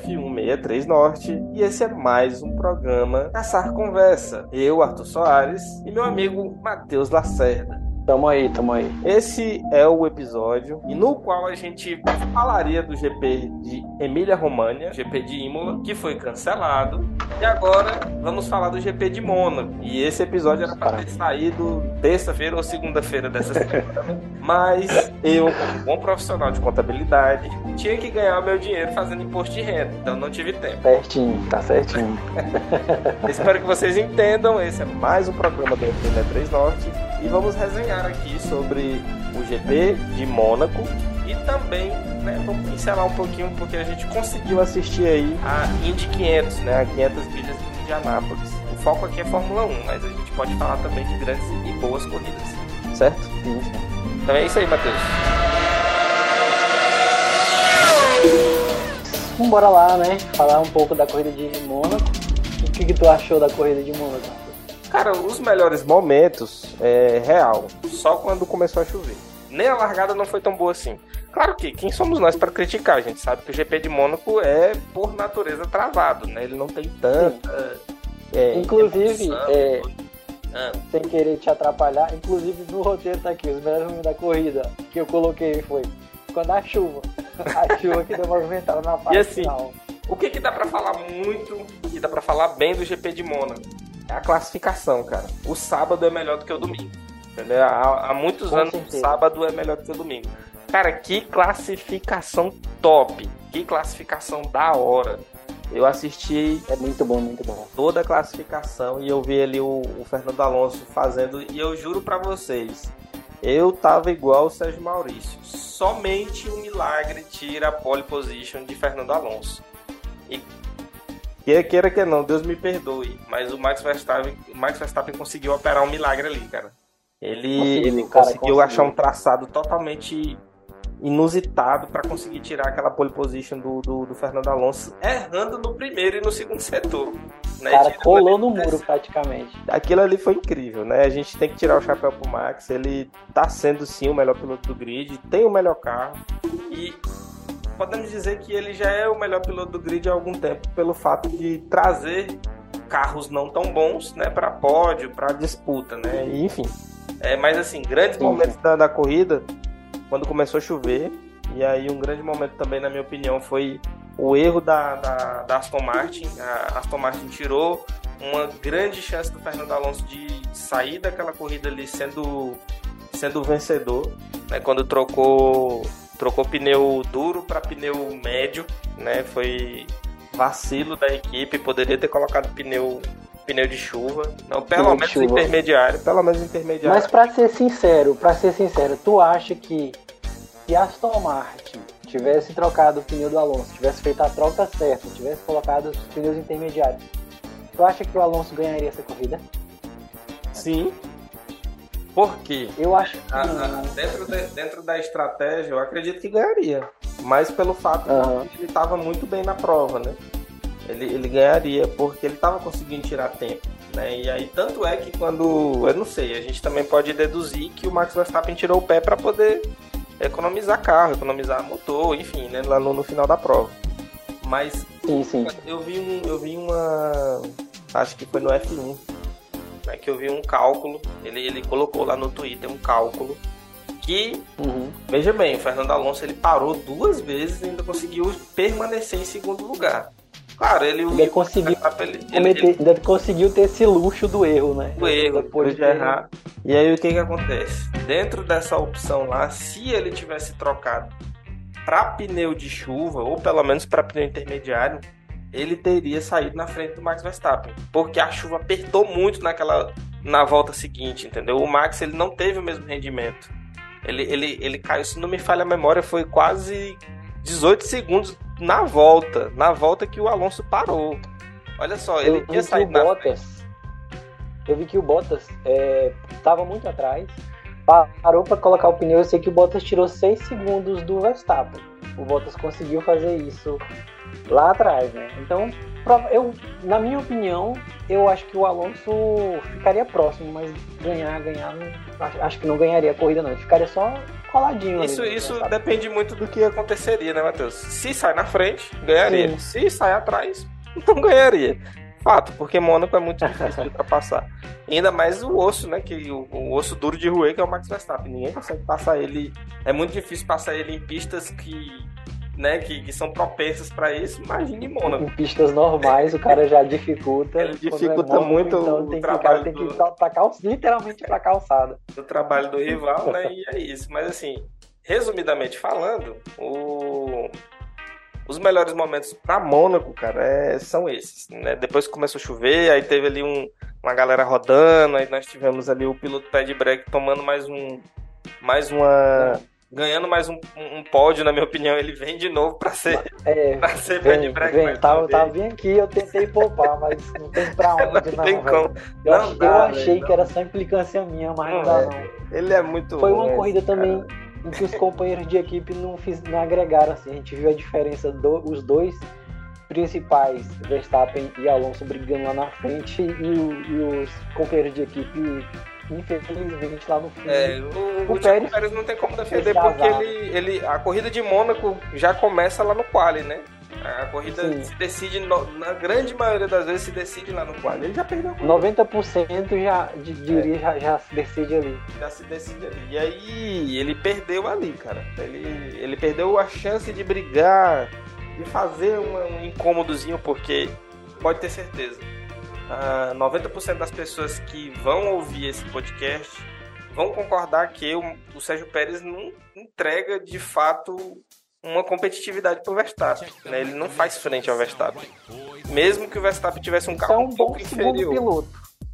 F163 Norte e esse é mais um programa Caçar Conversa. Eu, Arthur Soares, e meu amigo Matheus Lacerda. Tamo aí, tamo aí. Esse é o episódio e no qual a gente falaria do GP de Emília România, GP de Imola, que foi cancelado. E agora vamos falar do GP de Mônaco. E esse episódio era para ter saído terça-feira ou segunda-feira dessa semana. Mas eu, como bom profissional de contabilidade, tinha que ganhar meu dinheiro fazendo imposto de renda. Então não tive tempo. Certinho, tá certinho. Espero que vocês entendam. Esse é mais um programa do F3 Norte. E vamos resenhar aqui sobre o GP de Mônaco e também, né, vamos pincelar um pouquinho porque a gente conseguiu assistir aí a Indy 500, né, a 500 milhas de Indianápolis. O foco aqui é Fórmula 1, mas a gente pode falar também de grandes e boas corridas, certo? Sim. Então é isso aí, Matheus. Vamos bora lá, né? Falar um pouco da corrida de Mônaco. O que, que tu achou da corrida de Mônaco? Cara, os melhores momentos é real, só quando começou a chover. Nem a largada não foi tão boa assim. Claro que quem somos nós para criticar? A gente sabe que o GP de Mônaco é por natureza travado, né? Ele não tem tanta. É, inclusive, é, ah. sem querer te atrapalhar, inclusive no roteiro tá aqui, os melhores momentos da corrida que eu coloquei foi quando a chuva. A chuva que deu movimentada na parte e assim, final. O que que dá para falar muito e dá para falar bem do GP de Mônaco? É a classificação, cara. O sábado é melhor do que o domingo. Entendeu? Há, há muitos Com anos certeza. o sábado é melhor do que o domingo. Cara, que classificação top. Que classificação da hora. Eu assisti É muito bom, muito bom. toda a classificação e eu vi ali o, o Fernando Alonso fazendo. E eu juro pra vocês, eu tava igual o Sérgio Maurício. Somente um milagre tira a pole position de Fernando Alonso. E queira, queira que não, Deus me perdoe. Mas o Max Verstappen, o Max Verstappen conseguiu operar um milagre ali, cara. Ele Conseguiu, ele cara, conseguiu conseguiu. achar um traçado totalmente inusitado para conseguir tirar aquela pole position do, do, do Fernando Alonso, errando no primeiro e no segundo setor. Né? Cara Tirando colou no muro praticamente. Aquilo ali foi incrível, né? A gente tem que tirar o chapéu pro Max. Ele tá sendo sim o melhor piloto do grid, tem o melhor carro e podemos dizer que ele já é o melhor piloto do grid há algum tempo pelo fato de trazer carros não tão bons, né, para pódio, para disputa, né? Enfim. É, mas assim, grandes Sim, momentos da, da corrida quando começou a chover e aí um grande momento também, na minha opinião, foi o erro da, da, da Aston Martin. A Aston Martin tirou uma grande chance do Fernando Alonso de sair daquela corrida ali sendo sendo vencedor, né? Quando trocou trocou pneu duro para pneu médio, né? Foi vacilo da equipe, poderia ter colocado pneu pneu de chuva, não, pelo Pneu menos intermediário, pelo menos intermediário. Mas pra ser sincero, pra ser sincero, tu acha que se a Aston Martin tivesse trocado o pneu do Alonso, tivesse feito a troca certa, tivesse colocado os pneus intermediários, tu acha que o Alonso ganharia essa corrida? Sim. Por quê? Eu acho que não. ah, dentro, de- dentro da estratégia, eu acredito que ganharia. Mas pelo fato de que ele estava muito bem na prova, né? Ele, ele ganharia porque ele estava conseguindo tirar tempo. Né? E aí, tanto é que quando. Eu não sei, a gente também pode deduzir que o Max Verstappen tirou o pé para poder economizar carro, economizar motor, enfim, né? Lá no, no final da prova. Mas Sim, sim. eu vi, um, eu vi uma. Acho que foi no F1. Né, que eu vi um cálculo. Ele, ele colocou lá no Twitter um cálculo. Que, Uhum. veja bem, o Fernando Alonso ele parou duas vezes e ainda conseguiu permanecer em segundo lugar. Claro, ele. Ainda conseguiu ele, ele, ele, conseguiu ter esse luxo do erro, né? o erro, depois de errar. E aí o que que acontece? Dentro dessa opção lá, se ele tivesse trocado para pneu de chuva ou pelo menos para pneu intermediário, ele teria saído na frente do Max Verstappen, porque a chuva apertou muito naquela na volta seguinte, entendeu? O Max ele não teve o mesmo rendimento. Ele, ele, ele caiu, se não me falha a memória, foi quase 18 segundos na volta, na volta que o Alonso parou. Olha só, ele eu tinha saído na frente. Bottas. Eu vi que o Bottas estava muito atrás. parou para colocar o pneu, eu sei que o Bottas tirou 6 segundos do Verstappen. O Bottas conseguiu fazer isso lá atrás, né? Então, eu, na minha opinião, eu acho que o Alonso ficaria próximo, mas ganhar, ganhar, não, acho que não ganharia a corrida, não. Ele ficaria só coladinho. Isso, ali, isso depende muito do que aconteceria, né, Matheus? Se sai na frente, ganharia. Sim. Se sai atrás, não ganharia. Fato, porque Mônaco é muito difícil de ultrapassar. ainda mais o osso, né? Que o, o, osso duro de roer, que é o Max Verstappen. Ninguém consegue passar ele. É muito difícil passar ele em pistas que. Né, que, que são propensas para isso, imagine Mônaco. Em pistas normais, o cara já dificulta. Ele é dificulta é muito então, o trabalho. Que, tem que ir pra cal... literalmente pra calçada. O trabalho do rival, né? E é isso. Mas assim, resumidamente falando, o os melhores momentos para Mônaco, cara, é, são esses. Né? Depois que começou a chover, aí teve ali um, uma galera rodando, aí nós tivemos ali o piloto pé de break tomando mais um. Mais uma. Ganhando mais um, um, pódio, na minha opinião, ele vem de novo para ser, é, pra ser vem, break. Vem, tava, tava bem aqui, eu tentei poupar, mas não tem pra onde, não. não tem como. Eu, não dá, eu achei que era só implicância minha, mas não, não dá, não. Ele é muito. Foi uma corrida também em que os companheiros de equipe não, fiz, não agregaram assim. A gente viu a diferença dos do, dois principais, Verstappen e Alonso brigando lá na frente e, e os companheiros de equipe infelizmente lá no fim. É, o, o, o Pérez, Pérez não tem como defender porque ele, ele, a corrida de Mônaco já começa lá no quali, né? A corrida Sim. se decide, na grande maioria das vezes, se decide lá no quadro. Ele já perdeu. 90% já, diria, é. já, já se decide ali. Já se decide ali. E aí, ele perdeu ali, cara. Ele, ele perdeu a chance de brigar, de fazer um, um incômodozinho, porque pode ter certeza. Uh, ah, 90% das pessoas que vão ouvir esse podcast vão concordar que o, o Sérgio Pérez não entrega de fato uma competitividade pro Verstappen. Né? Ele não faz frente ao Verstappen. Mesmo que o Verstappen tivesse um carro é um, um pouco inferior. Piloto.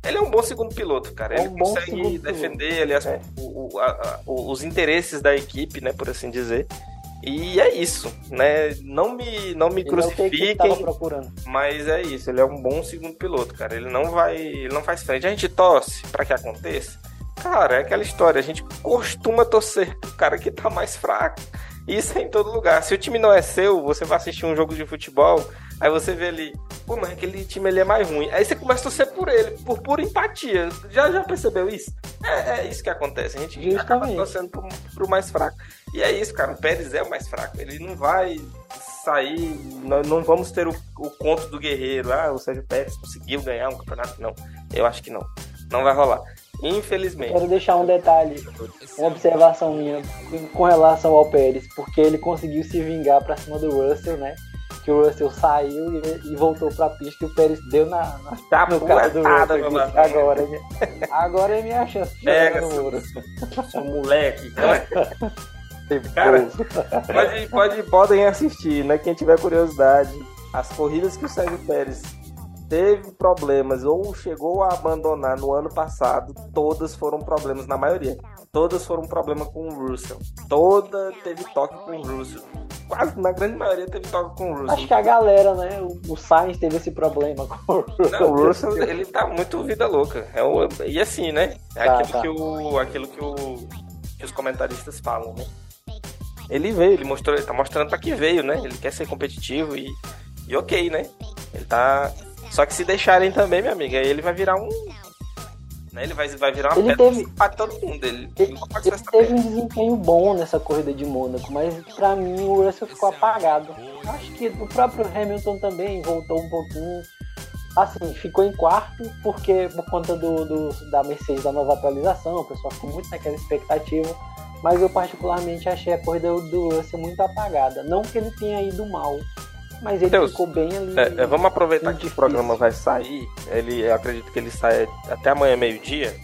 Ele é um bom segundo piloto, cara. É um ele consegue defender aliás, é. o, a, os interesses da equipe, né, por assim dizer. E é isso, né? Não me, não me ele crucifiquem. É mas é isso, ele é um bom segundo piloto, cara. Ele não vai. Ele não faz frente. A gente torce para que aconteça. Cara, é aquela história, a gente costuma torcer pro cara que tá mais fraco. Isso é em todo lugar. Se o time não é seu, você vai assistir um jogo de futebol, aí você vê ali, pô, mas aquele time ele é mais ruim. Aí você começa a torcer por ele, por pura empatia. Já, já percebeu isso? É, é isso que acontece. A gente Justamente. acaba torcendo pro, pro mais fraco. E é isso, cara. O Pérez é o mais fraco. Ele não vai sair. Nós não vamos ter o, o conto do guerreiro. Ah, o Sérgio Pérez conseguiu ganhar um campeonato. Não, eu acho que não. Não vai rolar. Infelizmente. Quero deixar um detalhe, uma observação minha com relação ao Pérez, porque ele conseguiu se vingar pra cima do Russell, né? Que o Russell saiu e, e voltou pra pista e o Pérez deu na, na tá no cara do Russell. Disse, agora, é agora é minha chance de Pega, no. Seu moleque. Cara, pode, pode, podem assistir, né? Quem tiver curiosidade. As corridas que o Sérgio Pérez teve problemas ou chegou a abandonar no ano passado, todas foram problemas, na maioria. Todas foram problema com o Russell. Toda teve toque com o Russell. Quase, na grande maioria, teve toque com o Russell. Acho que a galera, né? O, Sainz teve esse problema com o Russell. Não, o Russell, ele tá muito vida louca. É o, e assim, né? É tá, aquilo, tá. Que o, aquilo que, o, que os comentaristas falam, né? Ele veio, ele mostrou, ele tá mostrando pra que veio, né? Ele quer ser competitivo e, e ok, né? Ele tá só que se deixarem também, minha amiga, ele vai virar um. Né, ele vai, vai virar uma ele teve, pra todo mundo. Ele, ele, ele teve um desempenho bom nessa corrida de Mônaco, mas pra mim o Russell ficou apagado. Acho que o próprio Hamilton também voltou um pouquinho. Assim, ficou em quarto porque por conta do, do da Mercedes da nova atualização, o pessoal ficou muito naquela expectativa. Mas eu particularmente achei a corrida do Russell muito apagada. Não que ele tenha ido mal, mas ele Deus, ficou bem ali. É, é, vamos aproveitar que o programa vai sair. Ele, eu acredito que ele sai até amanhã, meio-dia.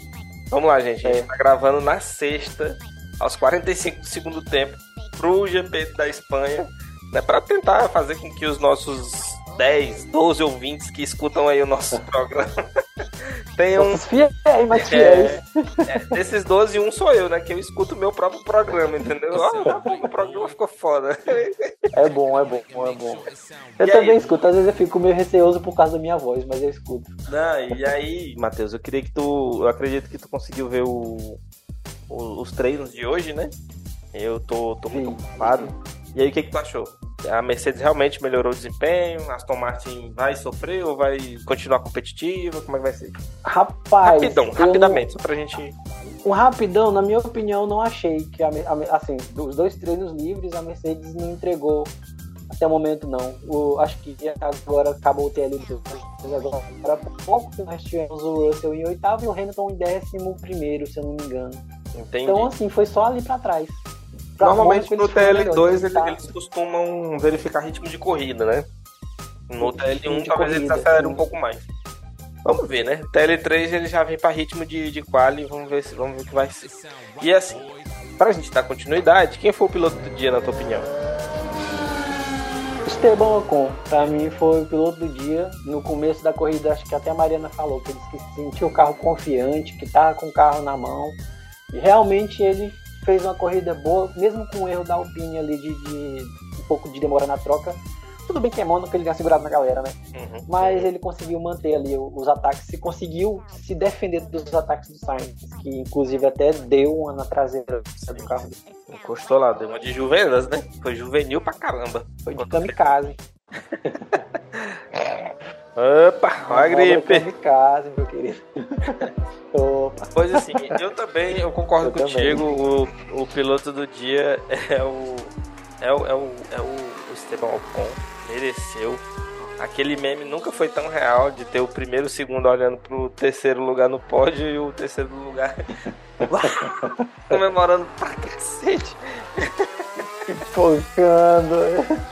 Vamos lá, gente. A gente é. tá gravando na sexta, aos 45 do segundo tempo, pro GP da Espanha, né? Pra tentar fazer com que os nossos 10, 12 ouvintes que escutam aí o nosso programa tem um. Fiéis, mas fiéis. É, é, desses 12, um sou eu, né? Que eu escuto o meu próprio programa, entendeu? Ah, o programa ficou foda. É bom, é bom, é bom. Eu e também aí? escuto, às vezes eu fico meio receoso por causa da minha voz, mas eu escuto. Não, e aí, Matheus, eu queria que tu. Eu acredito que tu conseguiu ver o, os, os treinos de hoje, né? Eu tô, tô muito ocupado. E aí, o que, que tu achou? A Mercedes realmente melhorou o desempenho? A Aston Martin vai sofrer ou vai continuar competitiva? Como é que vai ser? Rapaz. Rapidão, rapidamente, só pra gente. Um rapidão, na minha opinião, não achei que, a, a, assim, dos dois treinos livres, a Mercedes não entregou até o momento, não. O, acho que agora acabou o TL2. Agora, há pouco nós tivemos o Russell em oitavo e o Hamilton em décimo primeiro, se eu não me engano. Entendi. Então, assim, foi só ali pra trás. Pra Normalmente no Mônaco, eles foram TL2 melhores, eles, tá? eles costumam verificar ritmo de corrida, né? No Ritmo TL1 de talvez eles corrida, acelerem sim. um pouco mais. Vamos ver, né? TL3 ele já vem para ritmo de, de quali, vamos ver, se, vamos ver o que vai ser. E assim, pra gente dar continuidade, quem foi o piloto do dia, na tua opinião? Esteban Ocon, pra mim foi o piloto do dia. No começo da corrida, acho que até a Mariana falou que ele sentiu o carro confiante, que tava com o carro na mão. E realmente ele fez uma corrida boa, mesmo com o erro da Alpine ali de, de um pouco de demora na troca. Tudo bem que é Mônaco, ele ganha segurado na galera, né? Uhum. Mas ele conseguiu manter ali os ataques e conseguiu se defender dos ataques do Sainz, que inclusive até deu uma na traseira do carro. Encostou lá, deu uma de juvenas, né? Foi juvenil pra caramba. Foi de kamikaze. Opa, ó a gripe. Kamikaze, meu querido. Opa. Pois assim, eu também, eu concordo Eu contigo, o, o piloto do dia é o. É o, é o, é o Esteban Ocon, mereceu. Aquele meme nunca foi tão real de ter o primeiro e o segundo olhando pro terceiro lugar no pódio e o terceiro lugar comemorando pra cacete. Focando.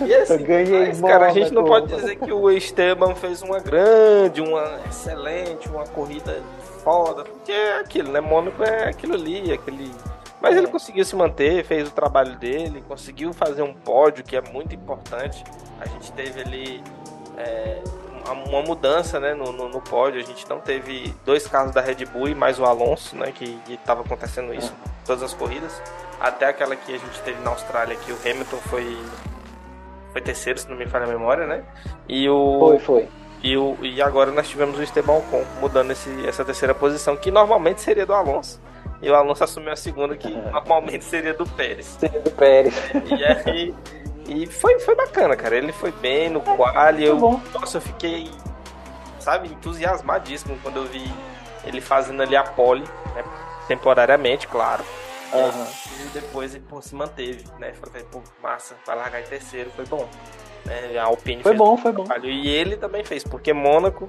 E assim, Eu ganhei mas, cara, a gente não pode dizer que o Esteban fez uma grande, uma excelente, uma corrida foda, porque é aquilo, né? Mônaco é aquilo ali, aquele. Mas ele É. conseguiu se manter, fez o trabalho dele, conseguiu fazer um pódio que é muito importante. A gente teve ali é, uma- mudança né, no, no, no pódio. A gente não teve dois carros da Red Bull e mais o Alonso, né? Que estava acontecendo isso em todas as corridas. Até aquela que a gente teve na Austrália, que o Hamilton foi, foi terceiro, se não me falha a memória, né? E o, Foi, foi. e, o, e agora nós tivemos o Esteban Ocon mudando esse, essa terceira posição, que normalmente seria do Alonso. E o Alonso assumiu a segunda, que normalmente seria do Pérez. Seria do Pérez. E aí. E foi, foi bacana, cara. Ele foi bem no quali. Eu, bom. nossa, eu fiquei, sabe, entusiasmadíssimo quando eu vi ele fazendo ali a pole, né? Temporariamente, claro. Aham. E depois ele pô, se manteve, né? Falei, pô, massa, vai largar em terceiro, foi bom. Né? A Alpine Foi bom, foi bom. trabalho. E ele também fez, porque Mônaco,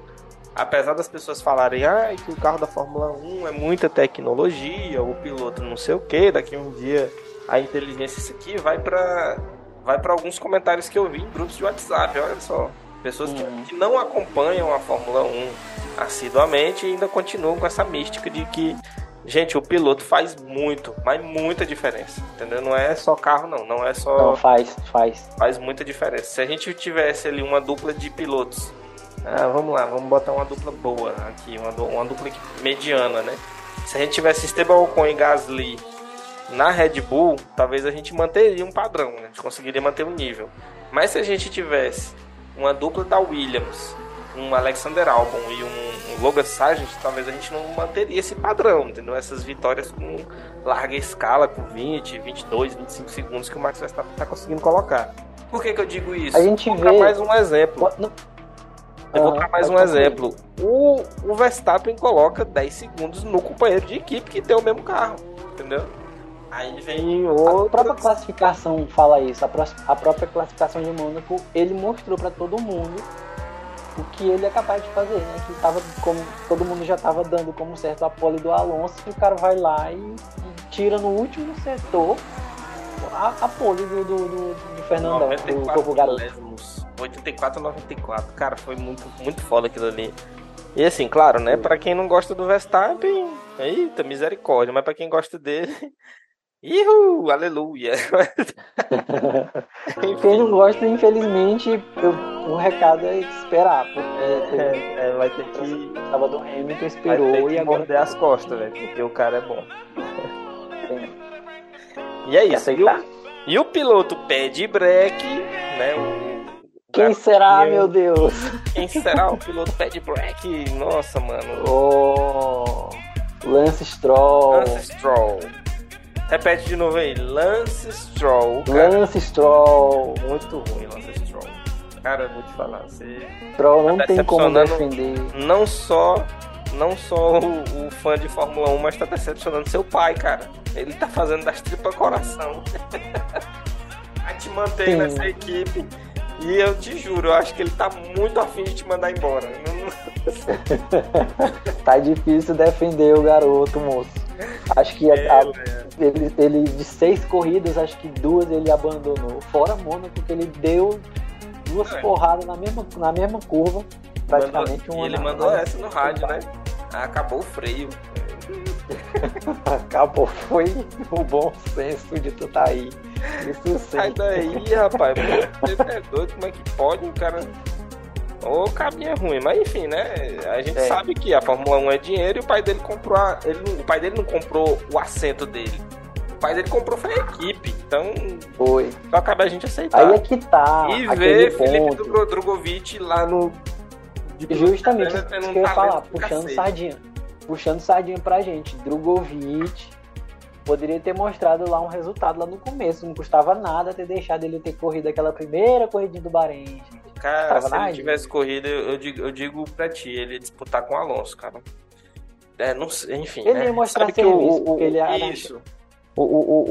apesar das pessoas falarem ah, que o carro da Fórmula 1 é muita tecnologia, o piloto não sei o que, daqui um dia a inteligência isso aqui vai para vai para alguns comentários que eu vi em grupos de WhatsApp, olha só. Pessoas que, Uhum. que não acompanham a Fórmula 1 assiduamente e ainda continuam com essa mística de que Gente, o piloto faz muito, mas muita diferença, entendeu? Não é só carro, não. Não é só Não, faz, faz. faz muita diferença. Se a gente tivesse ali uma dupla de pilotos, ah, vamos lá, vamos botar uma dupla boa aqui, uma, uma dupla mediana, né? Se a gente tivesse Esteban Ocon e Gasly na Red Bull, talvez a gente manteria um padrão, né? a gente conseguiria manter um nível. Mas se a gente tivesse uma dupla da Williams, um Alexander Albon e um, um Logan Sargent, talvez a gente não manteria esse padrão, entendeu? Essas vitórias com larga escala, com 20, 22, 25 segundos que o Max Verstappen está conseguindo colocar. Por que, que eu digo isso? A gente Vou vê- mais um exemplo. Não- Eu vou dar mais um exemplo. O, o Verstappen coloca 10 segundos no companheiro de equipe que tem o mesmo carro, entendeu? Aí vem A própria outro. classificação fala isso. A, pró- a própria classificação de Mônaco, ele mostrou pra todo mundo o que ele é capaz de fazer, né? Que tava como todo mundo já tava dando como certo a pole do Alonso, e o cara vai lá e, tira no último setor a, a pole do, do, do, do Fernandão, do 94 Corpo Garoto. milésimos, 84 a 94. Cara, foi muito, muito foda aquilo ali. E assim, claro, né? Pra quem não gosta do Verstappen, eita, misericórdia. Mas pra quem gosta dele, ihu, aleluia. Quem não gosta, infelizmente, o recado é esperar, porque É, é, vai ter que, tava do Hamilton, vai esperou ter que e agora morder as costas, velho. Porque o cara é bom. E é isso. E o, e o piloto pede break, né? O, Quem será, meu Deus? Quem será o piloto pede break? Nossa, mano. Oh, Lance Stroll. Lance Stroll. Repete de novo aí. Lance Stroll. Cara. Lance Stroll. Muito ruim, Lance Stroll. Cara, eu vou te falar. Você Stroll não tá tem como defender. Não só, não só o, o, fã de Fórmula 1, mas tá decepcionando seu pai, cara. Ele tá fazendo das tripas coração. a te manter Sim. nessa equipe. E eu te juro, eu acho que ele tá muito afim de te mandar embora. tá difícil defender o garoto, moço. Acho que é, a, a, ele, ele, de seis corridas, acho que duas ele abandonou. Fora Mônaco, porque ele deu duas é. porradas na mesma, na mesma curva. Praticamente mandou, uma. E ele mandou essa no rádio, né? Acabou o freio. Acabou, foi o bom senso de tu tá aí. Isso sim. Sai daí, rapaz. Você é doido, como é que pode um cara. Ô, cabinho é ruim, mas enfim, né? A gente é. sabe que a Fórmula 1 é dinheiro e o pai dele comprou. A... Ele, o pai dele não comprou o assento dele. O pai dele comprou foi a equipe. Então. Foi. Só cabe a gente aceitar. Aí é que tá. E ver Felipe Drogovic lá no. Justamente isso que eu ia falar, puxando sardinha puxando sardinha pra gente. Drogovic poderia ter mostrado lá um resultado lá no começo. Não custava nada ter deixado ele ter corrido aquela primeira corridinha do Bahrein. Gente. Cara, se ele tivesse corrido, eu digo, eu digo pra ti, ele ia disputar com o Alonso, cara. É, não sei, enfim. Ele né? ia mostrar Sabe serviço, que o, o, ele era... Isso. O, o,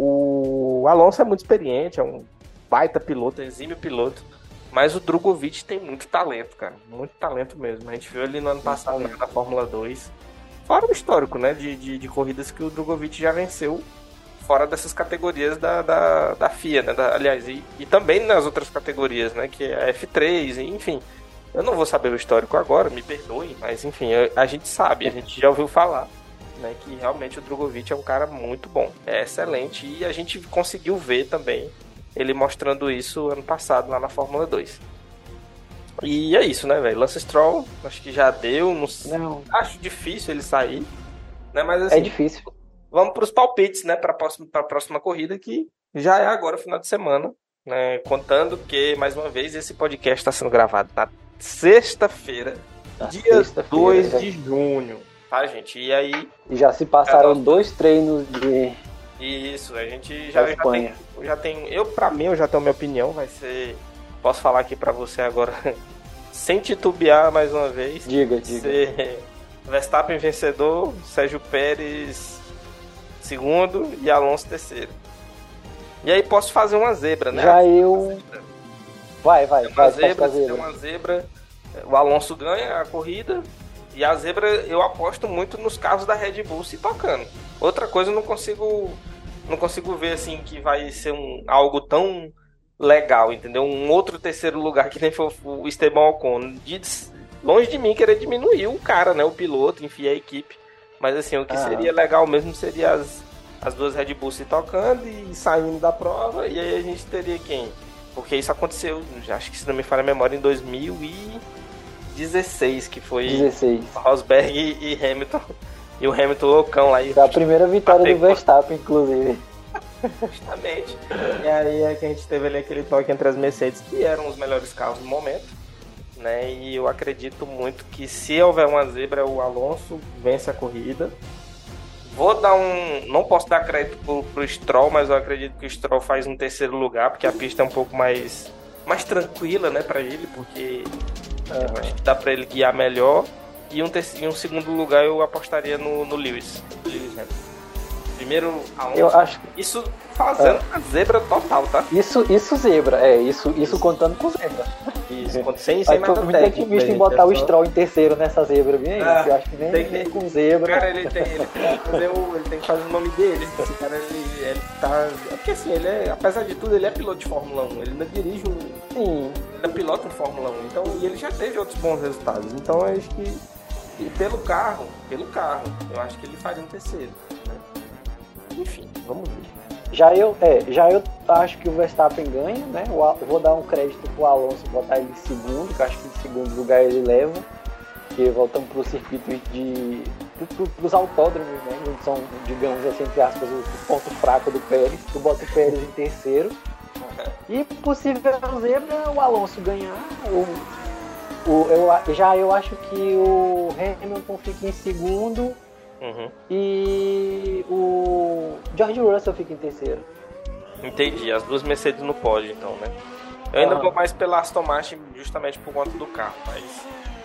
o, o Alonso é muito experiente, é um baita piloto, exímio piloto. Mas o Drogovic tem muito talento, cara. Muito talento mesmo. A gente viu ele no ano passado na Fórmula 2. Fora o histórico, né? De, de, de, corridas que o Drogovic já venceu fora dessas categorias da, da, da FIA, né? Da, aliás, e, e, também nas outras categorias, né? Que é a F3, enfim. Eu não vou saber o histórico agora, me perdoe, mas enfim, a, a gente sabe, a gente já ouviu falar. Né, que realmente o Drogovic é um cara muito bom, é excelente e a gente conseguiu ver também ele mostrando isso ano passado lá na Fórmula 2. E é isso, né, velho? Lance Stroll, acho que já deu. Não... não. Acho difícil ele sair. Né? Mas, assim, é difícil. Vamos para os palpites, né? Para a próxima, próxima corrida, que já é agora, final de semana. Né? Contando que, mais uma vez, esse podcast está sendo gravado na sexta-feira, dia sexta 2 de junho. Tá, gente? E aí. E já se passaram dois treinos de isso, a gente já, já tem, já tem. Eu, pra mim, eu já tenho minha opinião. Vai ser. Posso falar aqui pra você agora, sem titubear mais uma vez. Diga, diga. Ser Verstappen vencedor, Sérgio Pérez segundo e Alonso terceiro. E aí posso fazer uma zebra, né? Já eu. Vai, vai, uma vai. Zebra, zebra. uma zebra, o Alonso ganha a corrida e a zebra eu aposto muito nos carros da Red Bull se tocando. Outra coisa eu não consigo não consigo ver assim que vai ser um algo tão legal, entendeu? Um outro terceiro lugar que nem foi o Esteban Ocon. De, longe de mim querer diminuir o cara, né, o piloto, enfim, a equipe. Mas assim, o que ah. seria legal mesmo seria as, as duas Red Bull se tocando e saindo da prova, e aí a gente teria quem? Porque isso aconteceu, acho que se não me falha a memória, em 2016, que foi 16. Rosberg e Hamilton e o Hamilton loucão lá. E... a primeira vitória do Verstappen, inclusive. Justamente. E aí é que a gente teve ali aquele toque entre as Mercedes, que eram os melhores carros no momento. Né? E eu acredito muito que se houver uma zebra, o Alonso vence a corrida. Vou dar um. Não posso dar crédito pro, pro Stroll, mas eu acredito que o Stroll faz um terceiro lugar, porque a pista é um pouco mais, mais tranquila, né, pra ele, porque uhum. acho que dá pra ele guiar melhor. E um, terceiro, um segundo lugar eu apostaria no, no Lewis. Lewis Primeiro a Eu acho Isso fazendo é. a zebra total, tá? Isso, isso zebra, é, isso, isso contando com zebra. Isso, sem, sem nada muito otimista em botar o Stroll em terceiro nessa zebra, bem ah, eu acho que nem, tem, nem com zebra. Cara, ele tem, ele tem, que fazer o, ele tem que fazer o nome dele. Esse cara, ele, ele tá. É porque assim, ele é, apesar de tudo, ele é piloto de Fórmula 1. Ele não dirige um. Sim. Ele é piloto de Fórmula 1. Então, e ele já teve outros bons resultados. Então acho que e pelo carro, pelo carro, eu acho que ele faria um terceiro. Enfim, vamos ver. Já eu, é, já eu acho que o Verstappen ganha, né? Eu vou dar um crédito pro Alonso, botar ele em segundo, que acho que em segundo lugar ele leva. Porque voltamos pro circuito de. Pro, pros autódromos, né? Que são, digamos assim, entre aspas, o, ponto fraco do Pérez. Tu bota o Pérez em terceiro. E possível zebra o Alonso ganhar, ou o, eu, já eu acho que o Hamilton fica em segundo uhum. e o George Russell fica em terceiro. Entendi, as duas Mercedes no pódio, então, né? Eu ainda ah. vou mais pela Aston Martin justamente por conta do carro, mas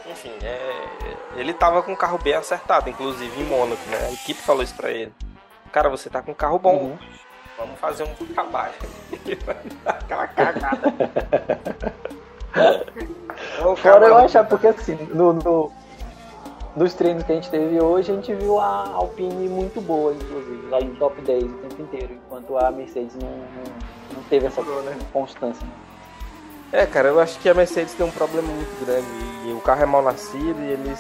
enfim, é, ele tava com o carro bem acertado, inclusive em Mônaco, né? A equipe falou isso pra ele. Cara, você tá com um carro bom. Uhum. Vamos fazer um trabalho. Aquela cagada. Fora eu achar, porque assim, no, no, nos treinos que a gente teve hoje, a gente viu a Alpine muito boa, inclusive, lá em top 10 o tempo inteiro, enquanto a Mercedes não, não, não teve essa né? constância. É, cara, eu acho que a Mercedes tem um problema muito grande. E o carro é mal nascido e eles.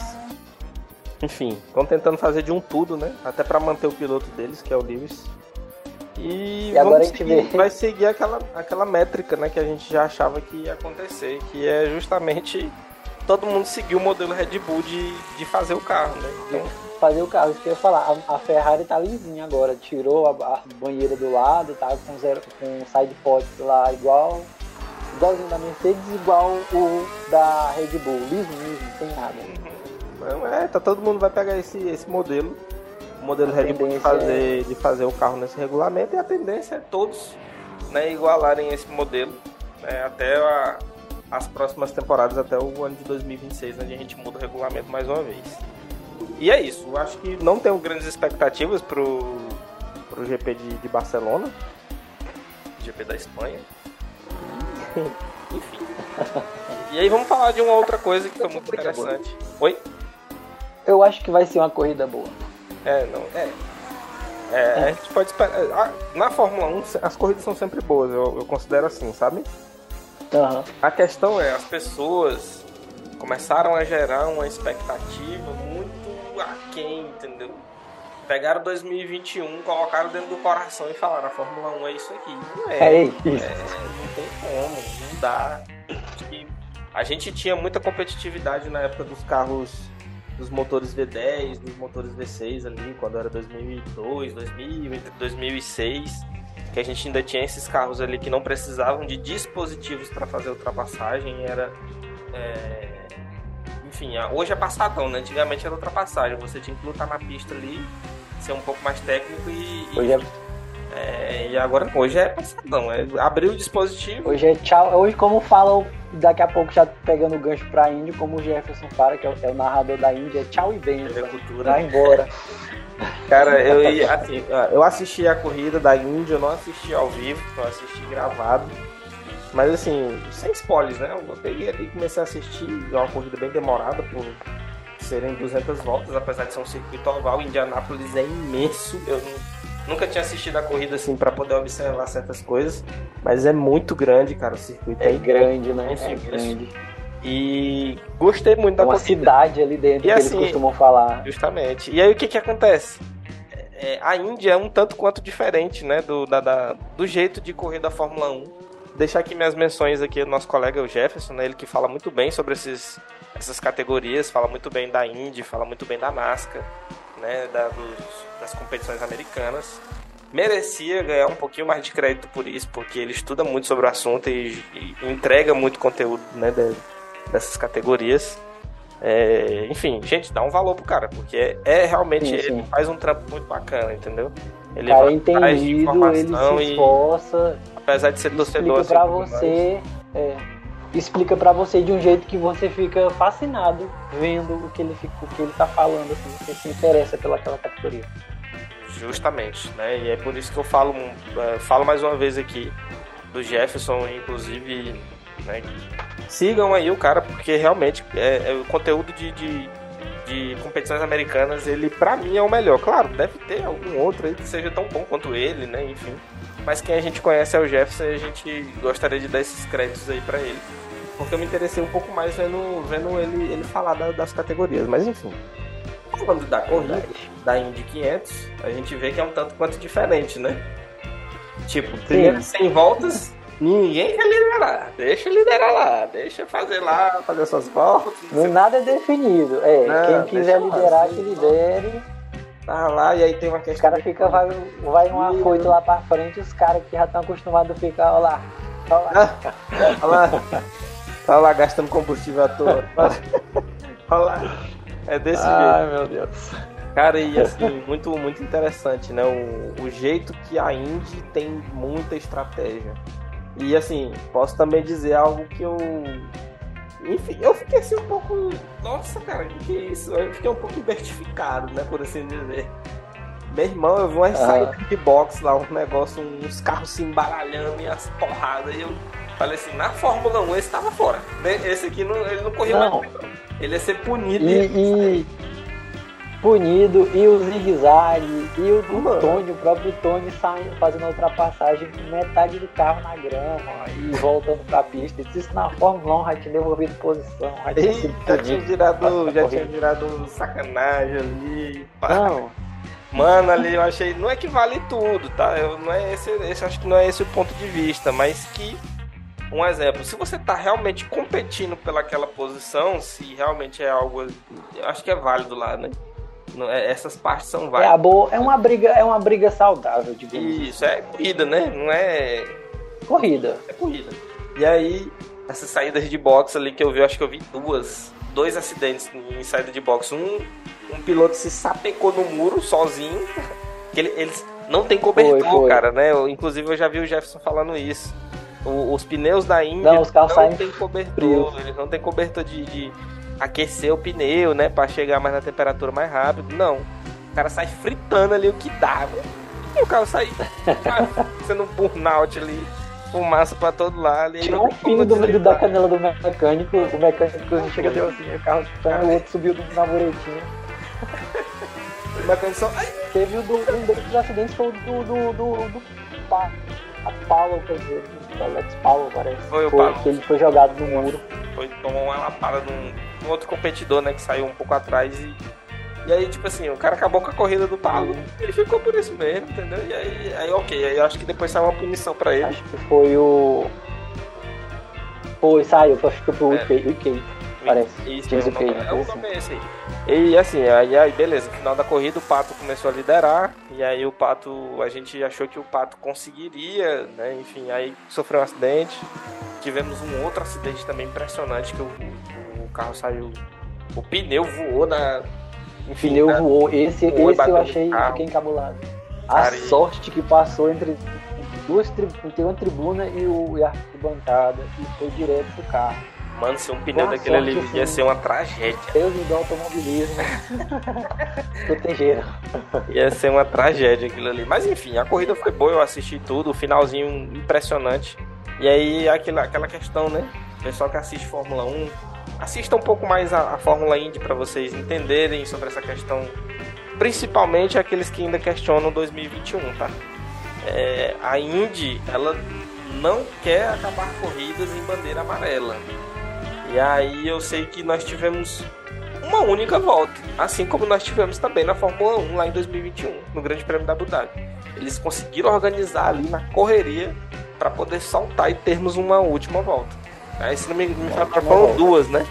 Enfim, estão tentando fazer de um tudo, né? Até para manter o piloto deles, que é o Lewis. E, e agora a gente seguir, vê. vai seguir aquela, aquela métrica, né, que a gente já achava que ia acontecer, que é justamente todo mundo seguir o modelo Red Bull de, de fazer o carro, né? Então... Fazer o carro, isso que eu ia falar. A, a Ferrari tá lisinha agora, tirou a, a, banheira do lado, tá com zero, com side pod lá igual igualzinho da Mercedes, igual o da Red Bull, liso mesmo, sem nada. Não, é, tá, todo mundo vai pegar esse, esse modelo, o modelo a Red Bull de fazer, é... de fazer o carro nesse regulamento e a tendência é todos né, igualarem esse modelo né, até a, as próximas temporadas, até o ano de 2026, onde a gente muda o regulamento mais uma vez. E é isso, eu acho que não tenho grandes expectativas pro, pro GP de, de Barcelona, GP da Espanha. Enfim. E aí vamos falar de uma outra coisa que foi muito interessante. Oi? Eu acho que vai ser uma corrida boa. É, não, é. É, a gente pode esperar. Ah, na Fórmula 1, as corridas são sempre boas, eu, eu considero assim, sabe? Uhum. A questão é, as pessoas começaram a gerar uma expectativa muito aquém, entendeu? Pegaram 2021, colocaram dentro do coração e falaram: a Fórmula 1 é isso aqui. Não é. É isso. É, não tem como, não dá. A gente tinha muita competitividade na época dos carros, dos motores V10, dos motores V6 ali, quando era 2002, 2000, 2006. Que a gente ainda tinha esses carros ali que não precisavam de dispositivos para fazer ultrapassagem. Era. É, enfim, hoje é passadão, né? Antigamente era ultrapassagem. Você tinha que lutar na pista ali, ser um pouco mais técnico e. Hoje é... É, e agora, hoje é passadão. É abrir o dispositivo. Hoje é tchau. Hoje, como falam, daqui a pouco já pegando o gancho pra Índia, como o Jefferson fala, que é o, é o narrador da Índia, é tchau e bem. Vai embora. Cara, eu, assim, eu assisti a corrida da Índia, eu não assisti ao vivo, eu assisti gravado. Mas assim, sem spoilers, né? Eu peguei ali e comecei a assistir. É uma corrida bem demorada por serem 200 voltas, apesar de ser um circuito oval. Indianápolis é imenso. Eu nunca tinha assistido a corrida assim para poder observar certas coisas, mas é muito grande, cara. O circuito é, é grande, né? É grande. E gostei muito da Uma corrida. cidade ali dentro e, que assim, eles costumam falar. Justamente. E aí o que que acontece? É, a Índia é um tanto quanto diferente, né, do, da, da, do jeito de correr da Fórmula 1 deixar aqui minhas menções aqui do nosso colega o Jefferson, né? Ele que fala muito bem sobre esses, essas categorias, fala muito bem da Indy, fala muito bem da NASCAR, né? Da, dos, das competições americanas. Merecia ganhar um pouquinho mais de crédito por isso, porque ele estuda muito sobre o assunto e, e entrega muito conteúdo, né? De, dessas categorias. É, enfim, gente, dá um valor pro cara, porque é, é realmente sim, sim. ele faz um trampo muito bacana, entendeu? Ele cara, entendido, ele se esforça. E apesar de ser torcedor. Pra você. É, explica para você de um jeito que você fica fascinado vendo o que ele, o que ele tá falando, assim, você se interessa pelaquela categoria. Justamente, né? E é por isso que eu falo, é, falo mais uma vez aqui do Jefferson, inclusive, né? Sigam aí o cara, porque realmente é, é o conteúdo de, de, de, competições americanas, ele para mim é o melhor. Claro, deve ter algum outro aí que seja tão bom quanto ele, né? Enfim. Mas quem a gente conhece é o Jefferson e a gente gostaria de dar esses créditos aí para ele. Porque eu me interessei um pouco mais vendo, vendo ele, ele falar da, das categorias. Mas enfim. Falando da corrida, da Indy 500, a gente vê que é um tanto quanto diferente, né? Tipo, primeiras 100 voltas, ninguém quer liderar. Deixa liderar lá, deixa fazer lá, fazer suas voltas. Nada é definido. É, não, quem quiser liderar, que lidere Tá lá e aí tem uma questão. Os caras fica, vai, vai um afoito lá pra frente, os caras que já estão acostumados a ficar, olha lá. Olha lá. olha lá. Olha lá, gastando combustível à toa. Olha lá. É desse Ai, jeito. Ai, meu Deus. Cara, e assim, muito, muito interessante, né? O, o jeito que a Indy tem muita estratégia. E assim, posso também dizer algo que eu. Enfim, eu fiquei assim um pouco. Nossa, cara, que, que é isso? Eu fiquei um pouco identificado, né? Por assim dizer. Meu irmão, eu vi uma saída de box lá, um negócio, uns carros se embaralhando e as porradas. E eu falei assim, na Fórmula 1 esse tava fora. Esse aqui não, ele não corria não. mais. Ele ia ser punido. E, e, punido, e o zigue-zague, e o, Tony, o próprio Tony saindo, fazendo a ultrapassagem metade do carro na grama e voltando pra pista. Isso na Fórmula 1 já tinha devolvido posição. Já tinha, sido já tinha virado, já tinha virado sacanagem ali. Pá. Não. Mano, ali eu achei. Não é que vale tudo, tá? Eu, não é esse, esse, acho que não é esse o ponto de vista, mas que. Um exemplo, se você tá realmente competindo pelaquela posição, se realmente é algo. Eu acho que é válido lá, né? É, essas partes são válidas. É, boa, é uma briga, é uma briga saudável, digamos. Isso, é corrida, né? Não é. Corrida. É corrida. E aí, essas saídas de boxe ali que eu vi, acho que eu vi duas. Dois acidentes em saída de boxe. Um, um piloto se sapecou no muro sozinho. Que ele, eles não tem cobertor, foi, foi. cara, né? Eu, inclusive eu já vi o Jefferson falando isso. O, os pneus da Índia não, os carros não tem cobertor, eles não tem cobertor de, de aquecer o pneu, né? Pra chegar mais na temperatura mais rápido. Não. O cara sai fritando ali o que dá. E o carro sai sendo um burnout ali. Fumaça pra todo lado. Tirou um pino do meio da canela do mecânico. O mecânico chega deu assim, o carro chutando, o outro subiu na muretinha. o mecânico só. Ai. Teve o do, um dos acidentes foi o do, do, do, do pa, a Paulo, quer dizer, do Alex Paulo, parece. Foi o Paulo. Que ele foi jogado no muro. Foi, tomou uma lapada num um outro competidor, né, que saiu um pouco atrás e. E aí, tipo assim, o cara acabou com a corrida do Paulo, ele ficou por isso mesmo, entendeu? E aí, aí ok, aí acho que depois saiu uma punição pra ele. Acho que foi o. Foi, saiu, acho que foi o é. UK, parece. Isso, James é, o é o nome é esse aí. E assim, aí, aí beleza, no final da corrida o Pato começou a liderar, e aí o Pato, a gente achou que o Pato conseguiria, né? Enfim, aí sofreu um acidente. Tivemos um outro acidente também impressionante que o, carro saiu. O pneu voou na. Enfim, pneu na... voou. Esse, voou esse eu achei fiquei encabulado. A Cara, sorte que passou entre duas tri... tem uma tribuna e, o, e a arquibancada e foi direto pro carro. Mano, se um pneu daquele ali assim, ia ser uma tragédia. Deus do automobilismo. Protegeram. Ia ser uma tragédia aquilo ali. Mas enfim, a corrida foi boa, eu assisti tudo, o finalzinho impressionante. E aí aquela, aquela questão, né? O pessoal que assiste Fórmula 1 assista um pouco mais a, a Fórmula Indy para vocês entenderem sobre essa questão, principalmente aqueles que ainda questionam 2021, tá? É, a Indy, ela não quer acabar corridas em bandeira amarela. E aí eu sei que nós tivemos uma única volta, assim como nós tivemos também na Fórmula 1 lá em 2021, no Grande Prêmio da Abu Dhabi. Eles conseguiram organizar ali na correria para poder saltar e termos uma última volta. Aí se não me engano, foram duas, né?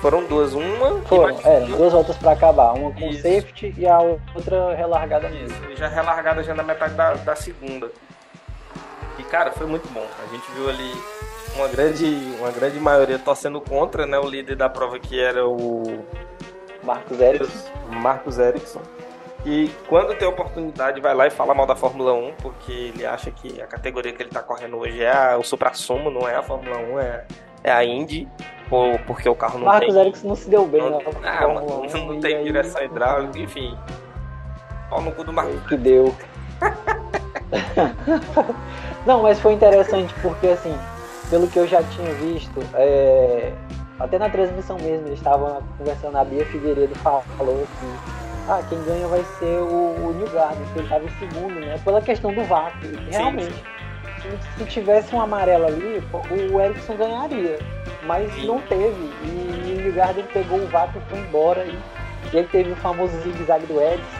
Foram duas. Uma. Foram, é, duas voltas pra acabar. Uma com Isso. safety e a outra relargada mesmo. Isso, já relargada já na metade da, da segunda. E cara, foi muito bom. A gente viu ali uma grande, uma grande maioria torcendo contra, né? O líder da prova que era o. Marcos Ericsson. Marcos Ericsson. E quando tem oportunidade, vai lá e fala mal da Fórmula 1, porque ele acha que a categoria que ele tá correndo hoje é o supra-sumo, não é a Fórmula 1, é é a Indy, ou porque o carro não Marcos tem... Marcos Ericsson não se deu bem, não, ah, não, não, não tem direção hidráulica, enfim. Pau no cu do Marcos. Que deu. não, mas foi interessante porque assim, pelo que eu já tinha visto, é... até na transmissão mesmo, eles estavam conversando, a Bia Figueiredo falou que ah, quem ganha vai ser o, o New Garden, que ele estava em segundo, né? Pela questão do vácuo. Realmente. Sim se tivesse um amarelo ali, o Erickson ganharia. Mas Sim. não teve. E o Garden pegou o vácuo e foi embora. E, e aí teve o famoso zigue-zague do Erickson.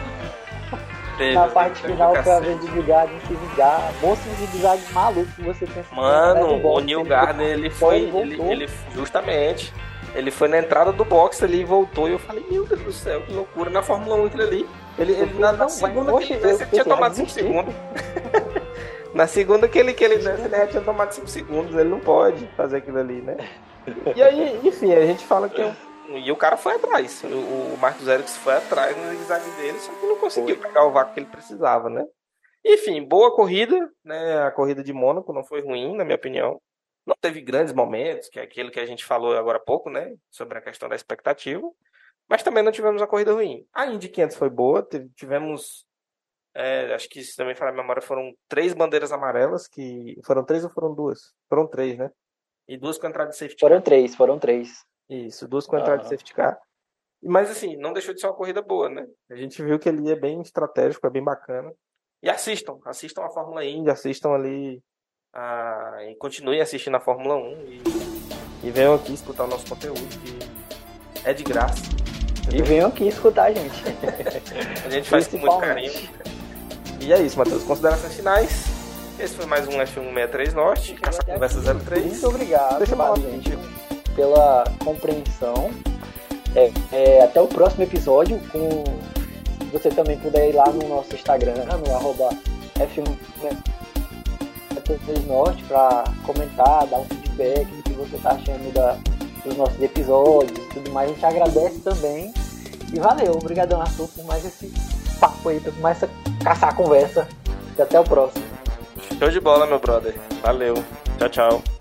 Teve, Na parte final, que a vez do Newgarden se vingar. Monstro zigue-zague maluco que você pensa. Mano, o New Garden, ele foi. Ele, ele, justamente. Ele foi na entrada do box ali e voltou. E eu falei, meu Deus do céu, que loucura. Na Fórmula 1 aquilo ali. Ele, ele na, na segunda, que ele tinha tomado 5 segundos. Na segunda que ele, que ele dança, ele já tinha tomado 5 segundos, ele não pode fazer aquilo ali, né? E aí, enfim, a gente fala que é um, E o cara foi atrás. O, o Marcos Erickson foi atrás no zigue dele, só que não conseguiu foi. pegar o vácuo que ele precisava, né? Enfim, boa corrida, né? A corrida de Mônaco não foi ruim, na minha opinião. Não teve grandes momentos, que é aquilo que a gente falou agora há pouco, né? Sobre a questão da expectativa. Mas também não tivemos uma corrida ruim. A Indy 500 foi boa, tivemos. É, acho que se também falar a memória, foram três bandeiras amarelas, que. Foram três ou foram duas? Foram três, né? E duas com entrada de safety. Foram três, foram três. Isso, duas com entrada uhum. de safety car. Mas assim, não deixou de ser uma corrida boa, né? A gente viu que ele é bem estratégico, é bem bacana. E assistam, assistam a Fórmula Indy, assistam ali a... e continuem assistindo a Fórmula 1 e, e venham aqui escutar o nosso conteúdo, que é de graça. E venham aqui escutar a gente. a gente faz com muito carinho. E é isso, Matheus. Considerações finais. Esse foi mais um F163 Norte, Caça Conversa 03. Muito obrigado, Deixa eu gente, pela compreensão. É, é, até o próximo episódio com você também puder ir lá no nosso Instagram, no arroba F1 Norte, para comentar, dar um feedback do que você está achando da, dos nossos episódios e tudo mais. A gente agradece também. E valeu, obrigadão Arthur por mais esse papo aí, por mais essa caçar a conversa. E até o próximo. Show de bola, meu brother. Valeu. Tchau, tchau.